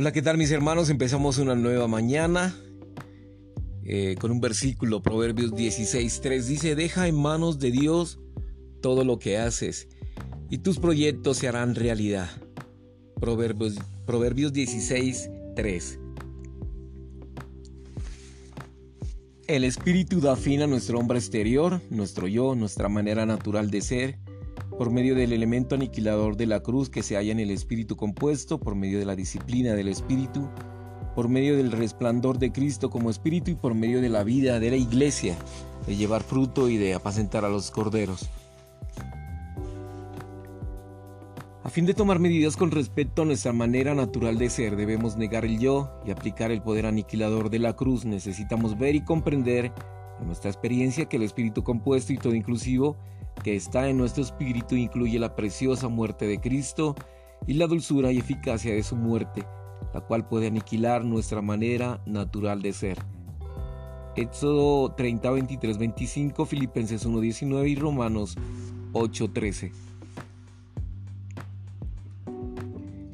Hola, ¿qué tal mis hermanos? Empezamos una nueva mañana eh, con un versículo, Proverbios 16.3. Dice, deja en manos de Dios todo lo que haces y tus proyectos se harán realidad. Proverbios, Proverbios 16.3. El espíritu da fin a nuestro hombre exterior, nuestro yo, nuestra manera natural de ser por medio del elemento aniquilador de la cruz que se halla en el espíritu compuesto, por medio de la disciplina del espíritu, por medio del resplandor de Cristo como espíritu y por medio de la vida de la iglesia, de llevar fruto y de apacentar a los corderos. A fin de tomar medidas con respecto a nuestra manera natural de ser, debemos negar el yo y aplicar el poder aniquilador de la cruz. Necesitamos ver y comprender en nuestra experiencia que el espíritu compuesto y todo inclusivo que está en nuestro espíritu incluye la preciosa muerte de Cristo y la dulzura y eficacia de su muerte, la cual puede aniquilar nuestra manera natural de ser. Éxodo 30, 23, 25, Filipenses 1, 19 y Romanos 8, 13.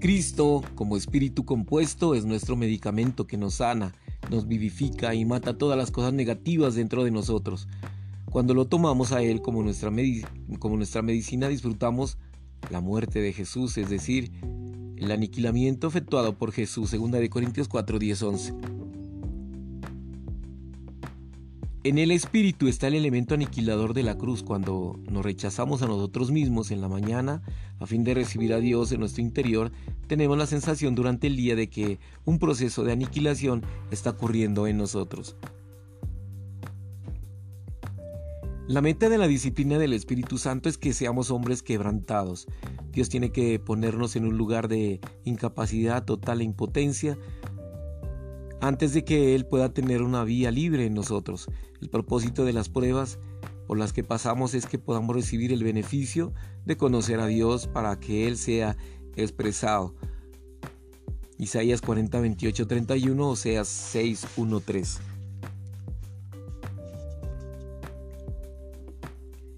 Cristo, como espíritu compuesto, es nuestro medicamento que nos sana, nos vivifica y mata todas las cosas negativas dentro de nosotros. Cuando lo tomamos a Él como nuestra, como nuestra medicina, disfrutamos la muerte de Jesús, es decir, el aniquilamiento efectuado por Jesús, 2 Corintios 4, 10, 11. En el espíritu está el elemento aniquilador de la cruz cuando nos rechazamos a nosotros mismos en la mañana a fin de recibir a Dios en nuestro interior, tenemos la sensación durante el día de que un proceso de aniquilación está ocurriendo en nosotros. La meta de la disciplina del Espíritu Santo es que seamos hombres quebrantados. Dios tiene que ponernos en un lugar de incapacidad, total e impotencia, antes de que Él pueda tener una vía libre en nosotros. El propósito de las pruebas por las que pasamos es que podamos recibir el beneficio de conocer a Dios para que Él sea expresado. Isaías 40, 28, 31, Oseas 6, 1, 3.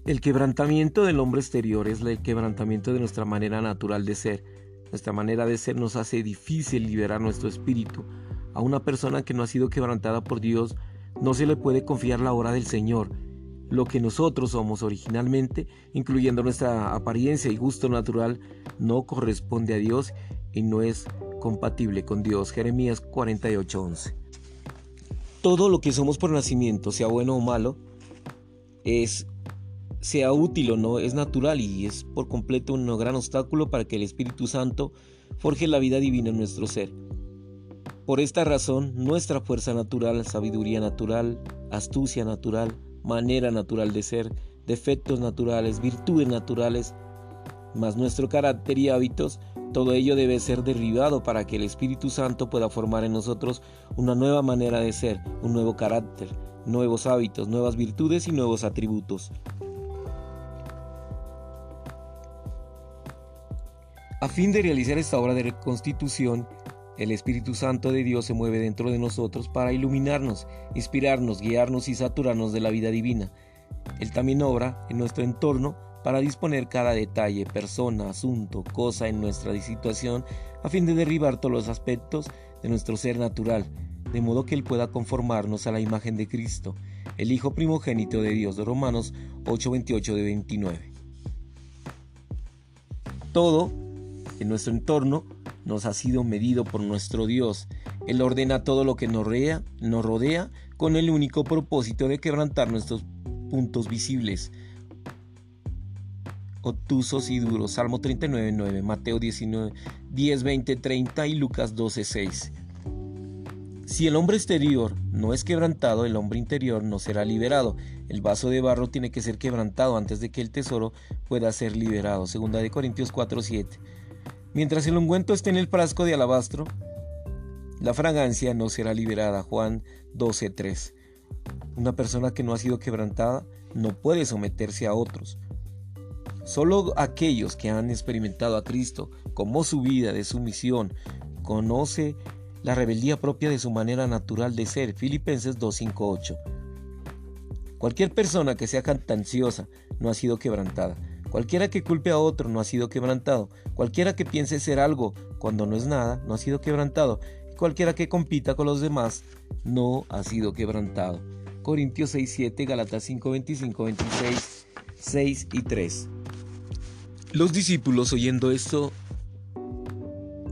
El quebrantamiento del hombre exterior es el quebrantamiento de nuestra manera natural de ser. Nuestra manera de ser nos hace difícil liberar nuestro espíritu. A una persona que no ha sido quebrantada por Dios no se le puede confiar la obra del Señor. Lo que nosotros somos originalmente, incluyendo nuestra apariencia y gusto natural, no corresponde a Dios y no es compatible con Dios. Jeremías 48:11. Todo lo que somos por nacimiento, sea bueno o malo, es sea útil o no, es natural y es por completo un gran obstáculo para que el Espíritu Santo forje la vida divina en nuestro ser. Por esta razón, nuestra fuerza natural, sabiduría natural, astucia natural, manera natural de ser, defectos naturales, virtudes naturales, más nuestro carácter y hábitos, todo ello debe ser derribado para que el Espíritu Santo pueda formar en nosotros una nueva manera de ser, un nuevo carácter, nuevos hábitos, nuevas virtudes y nuevos atributos. Fin de realizar esta obra de reconstitución, el Espíritu Santo de Dios se mueve dentro de nosotros para iluminarnos, inspirarnos, guiarnos y saturarnos de la vida divina. Él también obra en nuestro entorno para disponer cada detalle, persona, asunto, cosa en nuestra situación, a fin de derribar todos los aspectos de nuestro ser natural, de modo que Él pueda conformarnos a la imagen de Cristo, el Hijo primogénito de Dios, de Romanos 8:28 de 29. Todo en nuestro entorno nos ha sido medido por nuestro Dios. Él ordena todo lo que nos rodea, nos rodea con el único propósito de quebrantar nuestros puntos visibles. Obtusos y duros. Salmo 39, 9, Mateo 19, 10, 20, 30 y Lucas 12, 6. Si el hombre exterior no es quebrantado, el hombre interior no será liberado. El vaso de barro tiene que ser quebrantado antes de que el tesoro pueda ser liberado. Segunda de Corintios 4, 7. Mientras el ungüento esté en el frasco de alabastro, la fragancia no será liberada. Juan 12:3. Una persona que no ha sido quebrantada no puede someterse a otros. Solo aquellos que han experimentado a Cristo como su vida de sumisión conoce la rebeldía propia de su manera natural de ser. Filipenses 2:5-8. Cualquier persona que sea cantanciosa no ha sido quebrantada. Cualquiera que culpe a otro no ha sido quebrantado. Cualquiera que piense ser algo cuando no es nada no ha sido quebrantado. cualquiera que compita con los demás no ha sido quebrantado. Corintios 6, 7, Galatas 5, 25, 26, 6 y 3. Los discípulos oyendo esto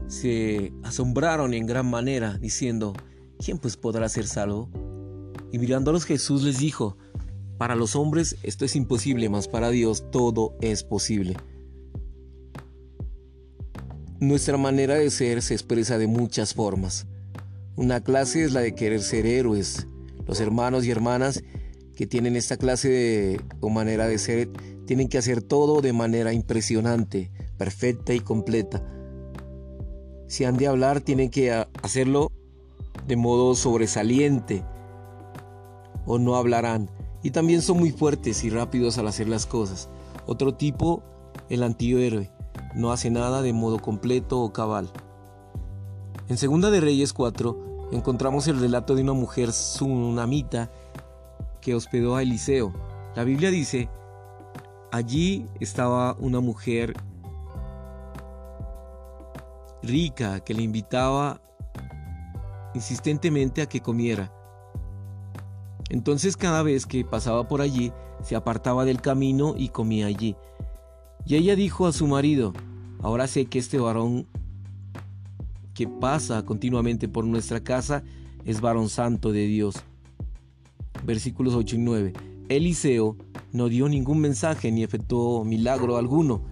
se asombraron en gran manera, diciendo, ¿quién pues podrá ser salvo? Y mirándolos Jesús les dijo, para los hombres esto es imposible, mas para Dios todo es posible. Nuestra manera de ser se expresa de muchas formas. Una clase es la de querer ser héroes. Los hermanos y hermanas que tienen esta clase de, o manera de ser tienen que hacer todo de manera impresionante, perfecta y completa. Si han de hablar, tienen que hacerlo de modo sobresaliente o no hablarán. Y también son muy fuertes y rápidos al hacer las cosas. Otro tipo, el antihéroe, no hace nada de modo completo o cabal. En Segunda de Reyes 4 encontramos el relato de una mujer sunamita que hospedó a Eliseo. La Biblia dice, allí estaba una mujer rica que le invitaba insistentemente a que comiera. Entonces cada vez que pasaba por allí, se apartaba del camino y comía allí. Y ella dijo a su marido, ahora sé que este varón que pasa continuamente por nuestra casa es varón santo de Dios. Versículos 8 y 9. Eliseo no dio ningún mensaje ni efectuó milagro alguno.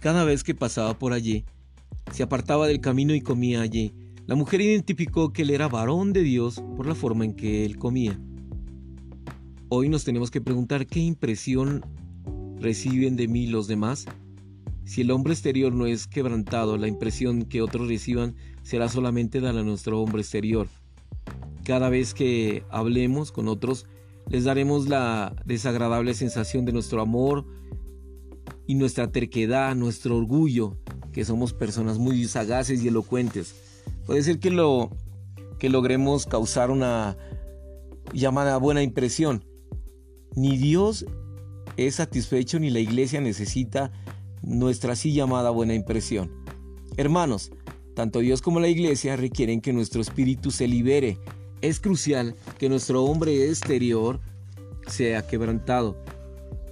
Cada vez que pasaba por allí, se apartaba del camino y comía allí. La mujer identificó que él era varón de Dios por la forma en que él comía. Hoy nos tenemos que preguntar qué impresión reciben de mí los demás. Si el hombre exterior no es quebrantado, la impresión que otros reciban será solamente dar a nuestro hombre exterior. Cada vez que hablemos con otros, les daremos la desagradable sensación de nuestro amor y nuestra terquedad, nuestro orgullo, que somos personas muy sagaces y elocuentes. Puede ser que, lo, que logremos causar una llamada buena impresión. Ni Dios es satisfecho ni la iglesia necesita nuestra así llamada buena impresión. Hermanos, tanto Dios como la iglesia requieren que nuestro espíritu se libere. Es crucial que nuestro hombre exterior sea quebrantado.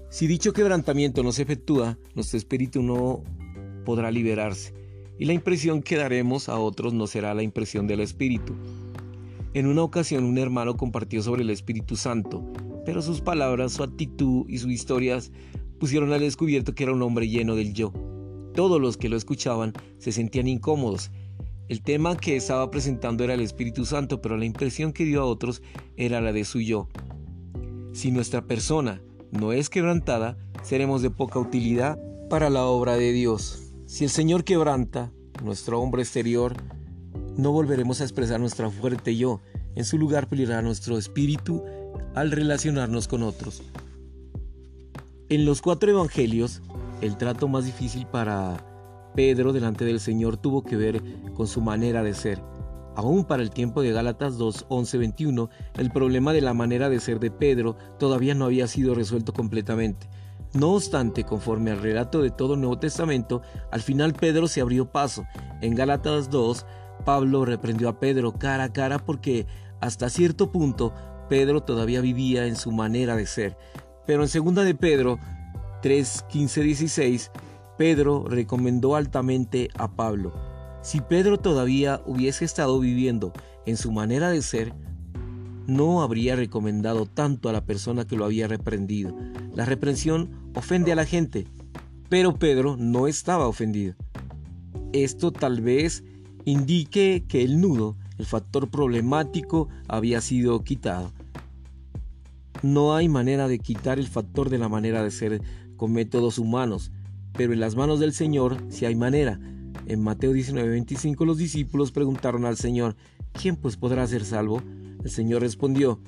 Si dicho quebrantamiento no se efectúa, nuestro espíritu no podrá liberarse y la impresión que daremos a otros no será la impresión del Espíritu. En una ocasión un hermano compartió sobre el Espíritu Santo, pero sus palabras, su actitud y sus historias pusieron al descubierto que era un hombre lleno del yo. Todos los que lo escuchaban se sentían incómodos. El tema que estaba presentando era el Espíritu Santo, pero la impresión que dio a otros era la de su yo. Si nuestra persona no es quebrantada, seremos de poca utilidad para la obra de Dios. Si el Señor quebranta nuestro hombre exterior, no volveremos a expresar nuestra fuerte yo. En su lugar peleará nuestro espíritu al relacionarnos con otros. En los cuatro evangelios, el trato más difícil para Pedro delante del Señor tuvo que ver con su manera de ser. Aún para el tiempo de Gálatas 2, 11, 21, el problema de la manera de ser de Pedro todavía no había sido resuelto completamente. No obstante, conforme al relato de todo el Nuevo Testamento, al final Pedro se abrió paso. En Gálatas 2, Pablo reprendió a Pedro cara a cara porque hasta cierto punto Pedro todavía vivía en su manera de ser. Pero en segunda de Pedro 3, 15, 16, Pedro recomendó altamente a Pablo. Si Pedro todavía hubiese estado viviendo en su manera de ser, no habría recomendado tanto a la persona que lo había reprendido. La reprensión ofende a la gente, pero Pedro no estaba ofendido. Esto tal vez indique que el nudo, el factor problemático, había sido quitado. No hay manera de quitar el factor de la manera de ser con métodos humanos, pero en las manos del Señor sí hay manera. En Mateo 19:25 los discípulos preguntaron al Señor, ¿quién pues podrá ser salvo? El Señor respondió,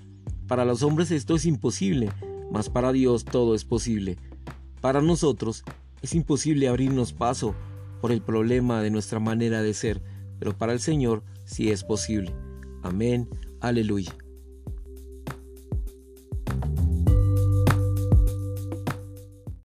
para los hombres esto es imposible, mas para Dios todo es posible. Para nosotros es imposible abrirnos paso por el problema de nuestra manera de ser, pero para el Señor sí es posible. Amén, aleluya.